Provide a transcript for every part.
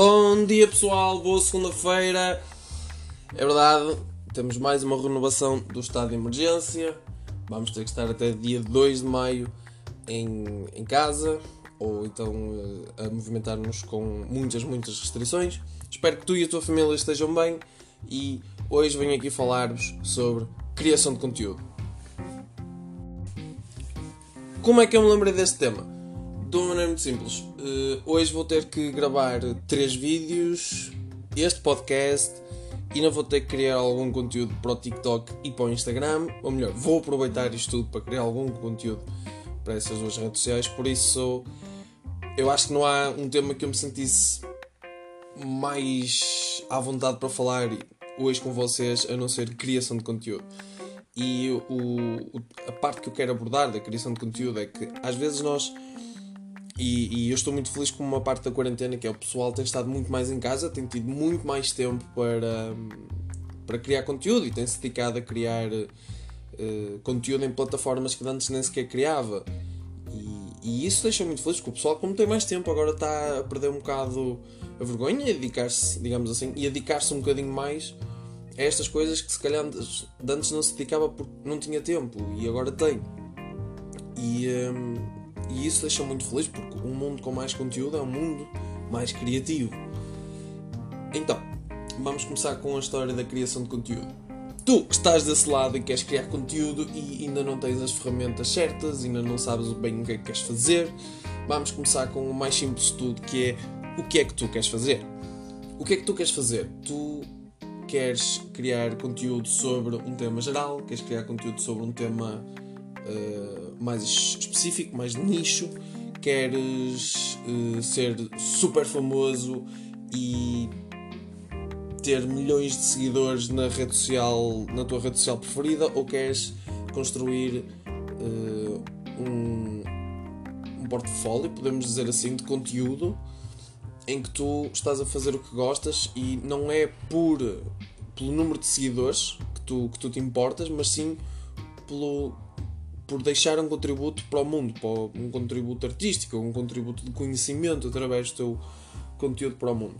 Bom dia pessoal, boa segunda-feira. É verdade, temos mais uma renovação do estado de emergência. Vamos ter que estar até dia 2 de maio em, em casa ou então eh, a movimentar-nos com muitas, muitas restrições. Espero que tu e a tua família estejam bem e hoje venho aqui falar-vos sobre criação de conteúdo. Como é que eu me lembrei deste tema? De uma maneira muito simples. Uh, hoje vou ter que gravar três vídeos, este podcast, e não vou ter que criar algum conteúdo para o TikTok e para o Instagram. Ou melhor, vou aproveitar isto tudo para criar algum conteúdo para essas duas redes sociais. Por isso, eu acho que não há um tema que eu me sentisse mais à vontade para falar hoje com vocês a não ser criação de conteúdo. E o, a parte que eu quero abordar da criação de conteúdo é que às vezes nós e, e, eu estou muito feliz com uma parte da quarentena que é o pessoal tem estado muito mais em casa, tem tido muito mais tempo para, para criar conteúdo e tem-se dedicado a criar uh, conteúdo em plataformas que antes nem sequer criava. E, e isso deixa muito feliz porque o pessoal, como tem mais tempo, agora está a perder um bocado a vergonha e a dedicar-se, digamos assim, e a dedicar-se um bocadinho mais a estas coisas que se calhar antes, não se dedicava porque não tinha tempo e agora tem. E. Um, e isso deixa muito feliz porque um mundo com mais conteúdo é um mundo mais criativo. Então, vamos começar com a história da criação de conteúdo. Tu que estás desse lado e queres criar conteúdo e ainda não tens as ferramentas certas, ainda não sabes bem o que é que queres fazer, vamos começar com o mais simples de tudo, que é o que é que tu queres fazer. O que é que tu queres fazer? Tu queres criar conteúdo sobre um tema geral, queres criar conteúdo sobre um tema uh, mais específico, mais de nicho, queres uh, ser super famoso e ter milhões de seguidores na rede social, na tua rede social preferida, ou queres construir uh, um, um portfólio, podemos dizer assim, de conteúdo em que tu estás a fazer o que gostas e não é por pelo número de seguidores que tu, que tu te importas, mas sim pelo por deixar um contributo para o mundo, para um contributo artístico, um contributo de conhecimento através do teu conteúdo para o mundo.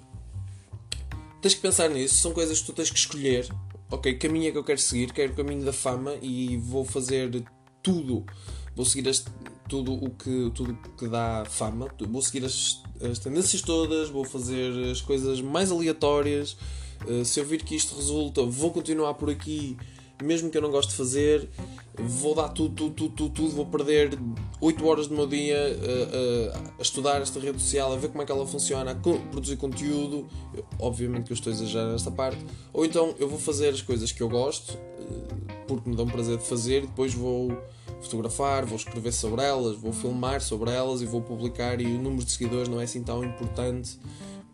Tens que pensar nisso, são coisas que tu tens que escolher. Ok, caminho é que eu quero seguir, quero o caminho da fama e vou fazer tudo. Vou seguir tudo o que tudo que dá fama, vou seguir as, as tendências todas, vou fazer as coisas mais aleatórias. Uh, se eu vir que isto resulta, vou continuar por aqui mesmo que eu não goste de fazer, vou dar tudo, tudo, tudo, tudo, tudo vou perder 8 horas do meu dia a, a, a, estudar esta rede social, a ver como é que ela funciona, a produzir conteúdo. Obviamente que eu estou a exagerar nesta parte. Ou então eu vou fazer as coisas que eu gosto, eh, porque me dão prazer de fazer, e depois vou fotografar, vou escrever sobre elas, vou filmar sobre elas e vou publicar. E o número de seguidores não é assim tão importante,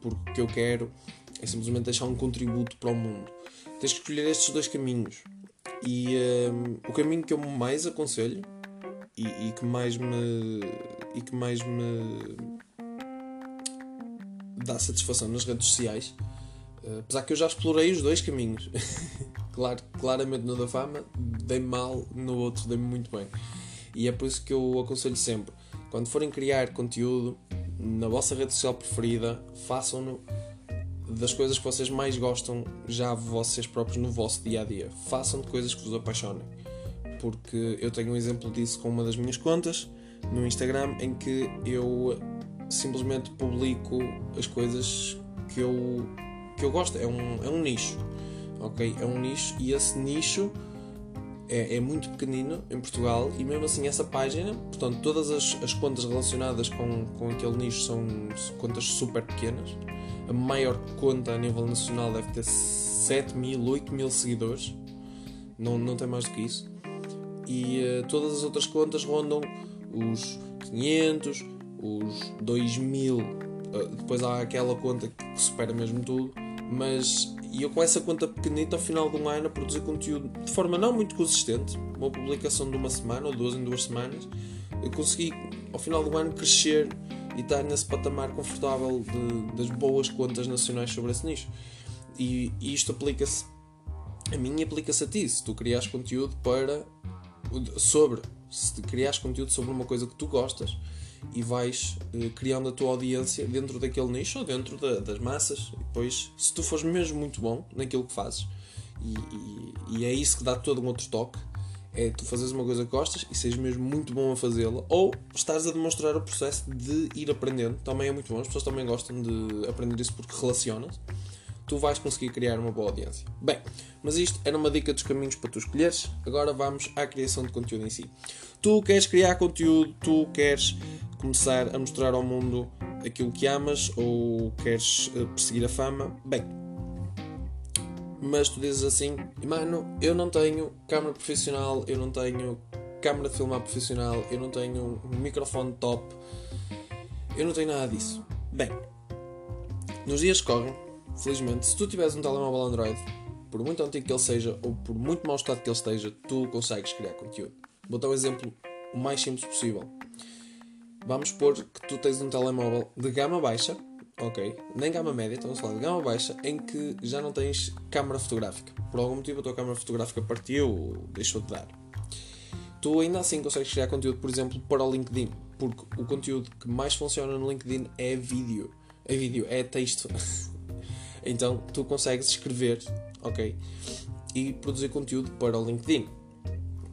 porque o que eu quero é simplesmente deixar um contributo para o mundo. Tens que escolher estes dois caminhos e um, o caminho que eu mais aconselho e, e, que mais me e que mais me dá satisfação nas redes sociais, uh, apesar que eu já explorei os dois caminhos. claro, claramente no da fama dei-me mal, no outro dei-me muito bem. E é por isso que eu aconselho sempre, quando forem criar conteúdo na vossa rede social preferida, façam-no das coisas que vocês mais gostam já vocês próprios no vosso dia a dia. Façam de coisas que vos apaixonem. Porque eu tenho um exemplo disso com uma das minhas contas no Instagram em que eu simplesmente publico as coisas que eu, que eu gosto. É um, é um nicho. Ok? É um nicho e esse nicho é, é, muito pequenino em Portugal e mesmo assim essa página, portanto, todas as, as contas relacionadas com, com aquele nicho são contas super pequenas a maior conta a nível nacional deve ter 7 mil, 8 mil seguidores. Não, não tem mais do que isso. E uh, todas as outras contas rondam os 500, os 2 mil. Uh, depois há aquela conta que supera mesmo tudo. Mas e eu com essa conta pequenita ao final de um ano a produzir conteúdo de forma não muito consistente, uma publicação de uma semana ou duas em duas semanas, eu consegui ao final do ano crescer e estar nesse patamar confortável de, das boas contas nacionais sobre esse nicho. E, e isto aplica-se a mim aplica-se a ti. Se tu crias conteúdo para sobre, se crias conteúdo sobre uma coisa que tu gostas e vais uh, criando a tua audiência dentro daquele nicho ou dentro da, das massas. E depois, se tu fores mesmo muito bom naquilo que fazes, e, e, e é isso que dá todo um outro toque, é tu fazeres uma coisa que gostas e seres mesmo muito bom a fazê-la, ou estás a demonstrar o processo de ir aprendendo, também é muito bom, as pessoas também gostam de aprender isso porque relacionas tu vais conseguir criar uma boa audiência. Bem, mas isto era uma dica dos caminhos para tu escolheres. Agora vamos à criação de conteúdo em si. Tu queres criar conteúdo, tu queres começar a mostrar ao mundo aquilo que amas ou queres eh, perseguir a fama. Bem, mas tu dizes assim, mano, eu não tenho câmera profissional, eu não tenho câmera de filmar profissional, eu não tenho microfone top, eu não tenho nada disso. Bem, nos dias que correm, Felizmente, se tu tiveres um telemóvel Android, por muito antigo que ele seja ou por muito mau estado que ele esteja, tu consegues criar conteúdo. Vou dar um exemplo o mais simples possível. Vamos supor que tu tens um telemóvel de gama baixa, ok? Nem gama média, estamos a falar de gama baixa, em que já não tens câmara fotográfica. Por algum motivo a tua câmara fotográfica partiu ou deixou de dar. Tu ainda assim consegues criar conteúdo, por exemplo, para o LinkedIn, porque o conteúdo que mais funciona no LinkedIn é vídeo. É vídeo, é texto. Então tu consegues escrever, ok? E produzir conteúdo para o LinkedIn.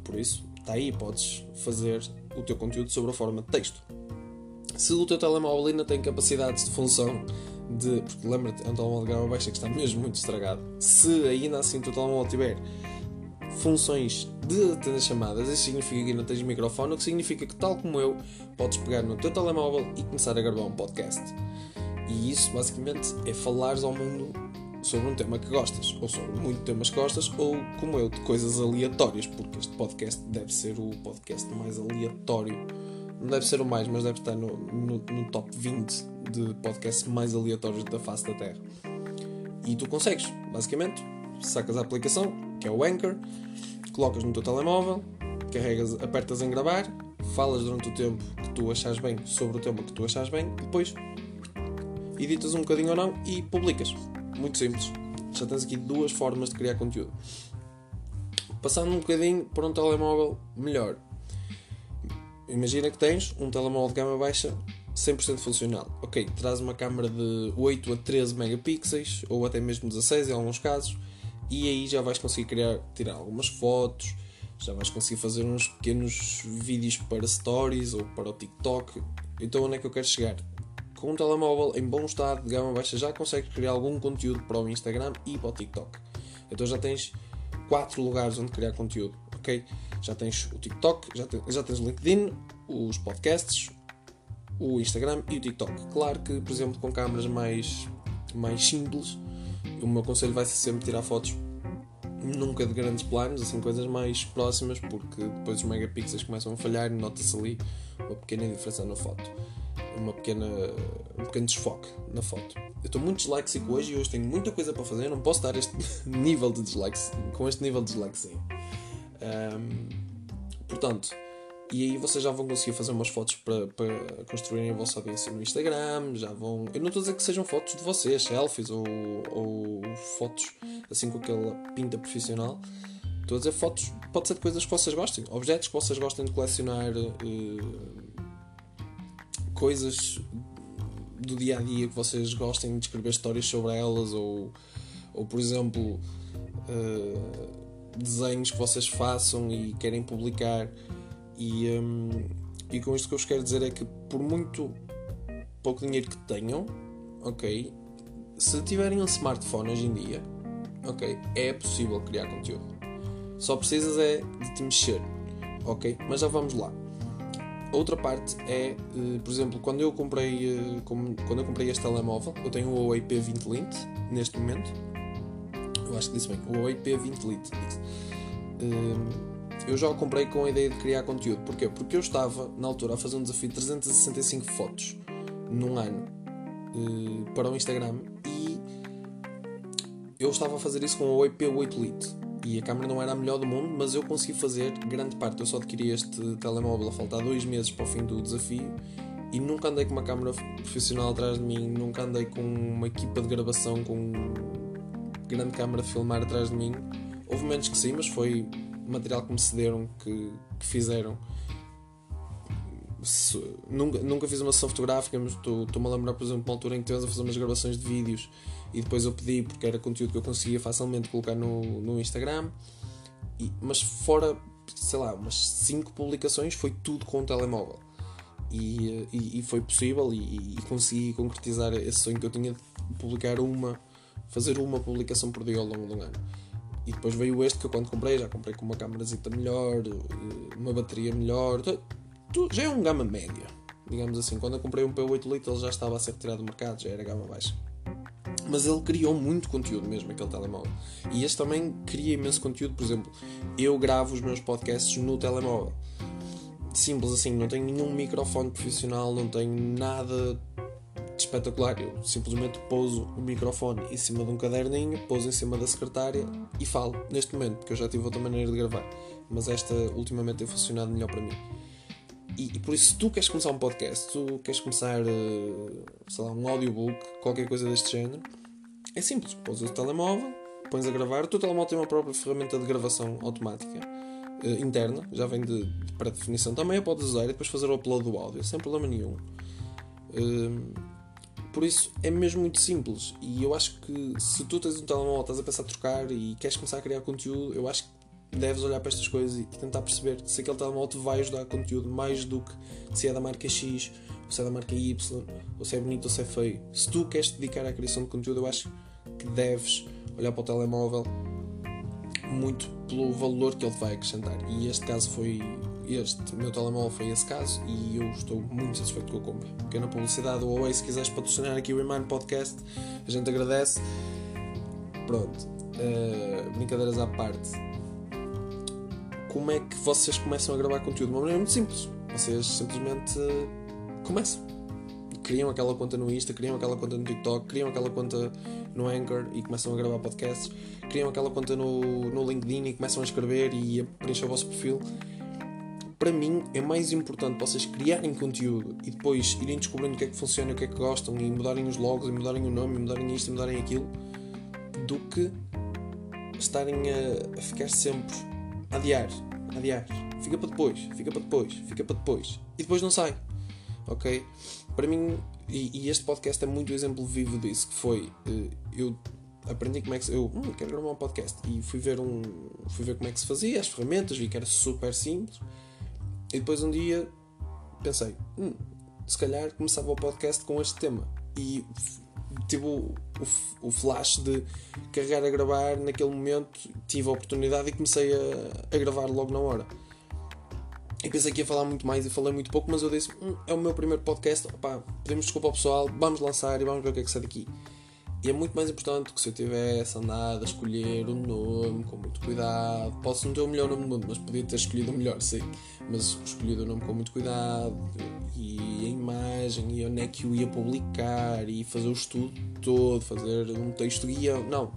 Por isso, está aí, podes fazer o teu conteúdo sobre a forma de texto. Se o teu telemóvel ainda tem capacidades de função de. Porque lembra-te, é um telemóvel de gama baixa que está mesmo muito estragado. Se ainda assim o teu telemóvel tiver funções de atender chamadas, isso significa que não tens microfone, o que significa que, tal como eu, podes pegar no teu telemóvel e começar a gravar um podcast. E isso basicamente é falares ao mundo sobre um tema que gostas, ou sobre muito temas que gostas, ou como eu, de coisas aleatórias, porque este podcast deve ser o podcast mais aleatório. Não deve ser o mais, mas deve estar no, no, no top 20 de podcasts mais aleatórios da face da Terra. E tu consegues, basicamente, sacas a aplicação, que é o Anchor, colocas no teu telemóvel, carregas, apertas em gravar, falas durante o tempo que tu achas bem sobre o tema que tu achas bem, e depois editas um bocadinho ou não e publicas. Muito simples. Já tens aqui duas formas de criar conteúdo. Passando um bocadinho para um telemóvel melhor. Imagina que tens um telemóvel de gama baixa 100% funcional. Ok, traz uma câmera de 8 a 13 megapixels ou até mesmo 16 em alguns casos e aí já vais conseguir criar, tirar algumas fotos, já vais conseguir fazer uns pequenos vídeos para stories ou para o TikTok. Então onde é que eu quero chegar? com um telemóvel em bom estado de gama baixa já consegues criar algum conteúdo para o Instagram e para o TikTok. Então já tens quatro lugares onde criar conteúdo, ok? Já tens o TikTok, já, já tens o LinkedIn, os podcasts, o Instagram e o TikTok. Claro que, por exemplo, com câmeras mais, mais simples, o meu conselho vai ser sempre tirar fotos nunca de grandes planos, assim coisas mais próximas, porque depois os megapixels começam a falhar e nota-se ali uma pequena diferença na foto uma pequena, um pequeno desfoque na foto. Eu estou muito disléxico hoje e hoje tenho muita coisa para fazer. Não posso dar este nível de dislikes com este nível de dislexia. Um, portanto, e aí vocês já vão conseguir fazer umas fotos para, para construírem a vossa audiência no Instagram. Já vão. Eu não estou a dizer que sejam fotos de vocês, selfies ou, ou fotos assim com aquela pinta profissional. Estou a dizer fotos, pode ser de coisas que vocês gostem, objetos que vocês gostem de colecionar. Uh, coisas do dia a dia que vocês gostem de escrever histórias sobre elas ou, ou por exemplo uh, desenhos que vocês façam e querem publicar. E, um, e com isto que eu vos quero dizer é que por muito pouco dinheiro que tenham ok se tiverem um smartphone hoje em dia ok é possível criar conteúdo. Só precisas é de te mexer ok? Mas já vamos lá. Outra parte é, uh, por exemplo, quando eu comprei uh, quando eu comprei este telemóvel, eu tenho o Huawei P20 Lite neste momento. Eu acho que disse bem, o P20 Lite. Uh, eu já o comprei com a ideia de criar conteúdo. Porquê? Porque eu estava, na altura, a fazer um desafio de 365 fotos num ano para o Instagram e eu estava a fazer isso com o Huawei P8 Lite e a câmera não era a melhor do mundo, mas eu consegui fazer grande parte. Eu só adquiri este telemóvel a faltar dois meses para o fim do desafio e nunca andei com uma câmera profissional atrás de mim, nunca andei com uma equipa de gravação com grande câmera a filmar atrás de mim. Houve momentos que sim, mas foi material que me cederam, que, que fizeram se, nunca, nunca fiz uma sessão fotográfica, mas estou-me a lembrar, por exemplo, uma altura em que estivemos a fazer umas gravações de vídeos e depois eu pedi, porque era conteúdo que eu conseguia facilmente colocar no, no Instagram, e, mas fora, sei lá, umas 5 publicações foi tudo com o telemóvel. E, e, e foi possível e, e, consegui concretizar esse sonho que eu tinha de publicar uma, fazer uma publicação por dia ao longo de um ano. E depois veio este que eu quando comprei, já comprei com uma câmerazita melhor, eh, uma bateria melhor, já é um gama média, digamos assim. Quando eu comprei um P8 Lite ele já estava a ser retirado do mercado, já era gama baixa. Mas ele criou muito conteúdo mesmo, aquele telemóvel. E este também cria imenso conteúdo, por exemplo, eu gravo os meus podcasts no telemóvel. Simples assim, não tenho nenhum microfone profissional, não tenho nada espetacular. Eu simplesmente pouso o microfone em cima de um caderninho, pouso em cima da secretária e falo neste momento, porque eu já tive outra maneira de gravar. Mas esta ultimamente tem funcionado melhor para mim. E, e, por isso, se tu queres começar um podcast, tu queres começar, uh, sei lá, um audiobook, qualquer coisa deste género, é simples. Pões o telemóvel, pões a gravar. O teu telemóvel tem uma própria ferramenta de gravação automática uh, interna, já vem de, de pré-definição. Também a podes usar e depois fazer o upload do áudio, sem problema nenhum. Uh, por isso é mesmo muito simples. E eu acho que se tu tens um telemóvel, estás a pensar a trocar e queres começar a criar conteúdo, eu acho que deves olhar para estas coisas e tentar perceber se aquele telemóvel te vai ajudar a conteúdo mais do que se é da marca X ou se é da marca Y, ou se é bonito ou se é feio. Se tu queres te dedicar à criação de conteúdo, eu acho que deves olhar para o telemóvel muito pelo valor que ele vai acrescentar. E este caso foi. Este meu telemóvel foi esse caso e eu estou muito satisfeito com a compra. Pequena publicidade, ou Huawei, se quiseres patrocinar aqui o Remind Podcast, a gente agradece. Pronto, uh, brincadeiras à parte como é que vocês começam a gravar conteúdo? De uma maneira muito simples. Vocês simplesmente começam. Criam aquela conta no Insta, criam aquela conta no TikTok, criam aquela conta no Anchor e começam a gravar podcasts, criam aquela conta no, no LinkedIn e começam a escrever e a preencher o vosso perfil. Para mim é mais importante vocês criarem conteúdo e depois irem descobrindo o que é que funciona, o que é que gostam e mudarem os logos e mudarem o nome, e mudarem isto e mudarem aquilo, do que estarem a, a ficar sempre adiar, adiar, fica para depois, fica para depois, fica para depois. E depois não sai. Ok? Para mim, e, e este podcast é muito exemplo vivo disso, que foi uh, eu aprendi como é que se, eu hum, quero gravar um podcast e fui ver um fui ver como é que se fazia as ferramentas vi que era super simples e depois um dia pensei hum, se calhar começava o podcast com este tema e tive o, o, o, flash de carregar a gravar naquele momento, tive a oportunidade e comecei a, a gravar logo na hora. E pensei que ia falar muito mais e falei muito pouco, mas eu disse: hum, é o meu primeiro podcast, opá, pedimos desculpa ao pessoal, vamos lançar e vamos ver o que é que sai daqui. E é muito mais importante que se eu tivesse andado a escolher um nome com muito cuidado, posso não ter o melhor nome do mundo, mas podia ter escolhido o melhor, sim, mas escolhido o nome com muito cuidado e a imagem e onde é que eu ia publicar e fazer o estudo todo, fazer um texto guia, não.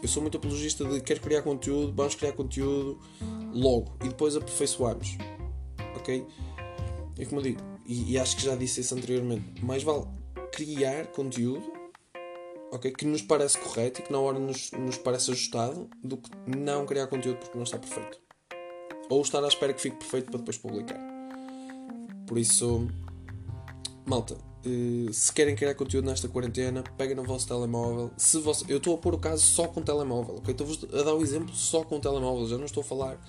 Eu sou muito apologista de quero criar conteúdo, vamos criar conteúdo logo e depois aperfeiçoamos, ok? É como eu digo, e, e acho que já disse isso anteriormente, mais vale criar conteúdo ok? Que nos parece correto e que na hora nos, nos parece ajustado do que não criar conteúdo porque não está perfeito. Ou estar à espera que fique perfeito para depois publicar. Por isso, malta, eh, se querem criar conteúdo nesta quarentena, peguem no vosso telemóvel. Se eu estou a pôr o caso só com telemóvel, ok? Estou-vos a dar o exemplo só com telemóvel, já não estou a falar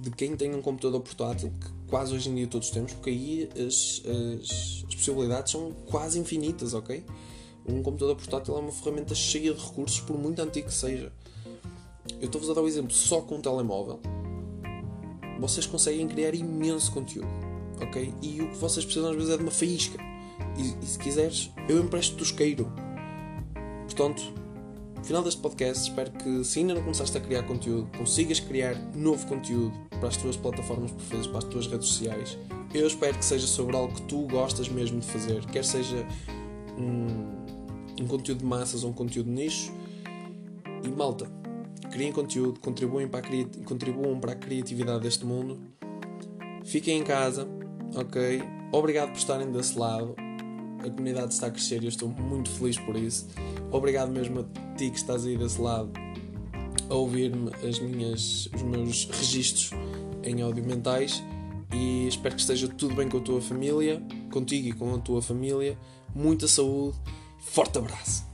de quem tem um computador portátil, que quase hoje em dia todos temos, porque aí as, as, as possibilidades são quase infinitas, ok? Um computador portátil é uma ferramenta cheia de recursos, por muito antigo que seja. Eu estou-vos a dar o um exemplo só com um telemóvel. Vocês conseguem criar imenso conteúdo, ok? E o que vocês precisam às vezes é de uma faísca. E, e se quiseres, eu empresto-te isqueiro. Portanto, no final deste podcast, espero que se ainda não começaste a criar conteúdo, consigas criar novo conteúdo para as tuas plataformas preferidas, para as tuas redes sociais. Eu espero que seja sobre algo que tu gostas mesmo de fazer, quer seja um um conteúdo de massas ou um conteúdo de nicho. E malta, criem conteúdo, contribuem para, a contribuam para a criatividade deste mundo. Fiquem em casa, ok? Obrigado por estarem desse lado. A comunidade está a crescer e eu estou muito feliz por isso. Obrigado mesmo a ti que estás aí desse lado a ouvir-me as minhas, os meus registros em áudio mentais. e espero que esteja tudo bem com a tua família, contigo e com a tua família. Muita saúde, forte abraço!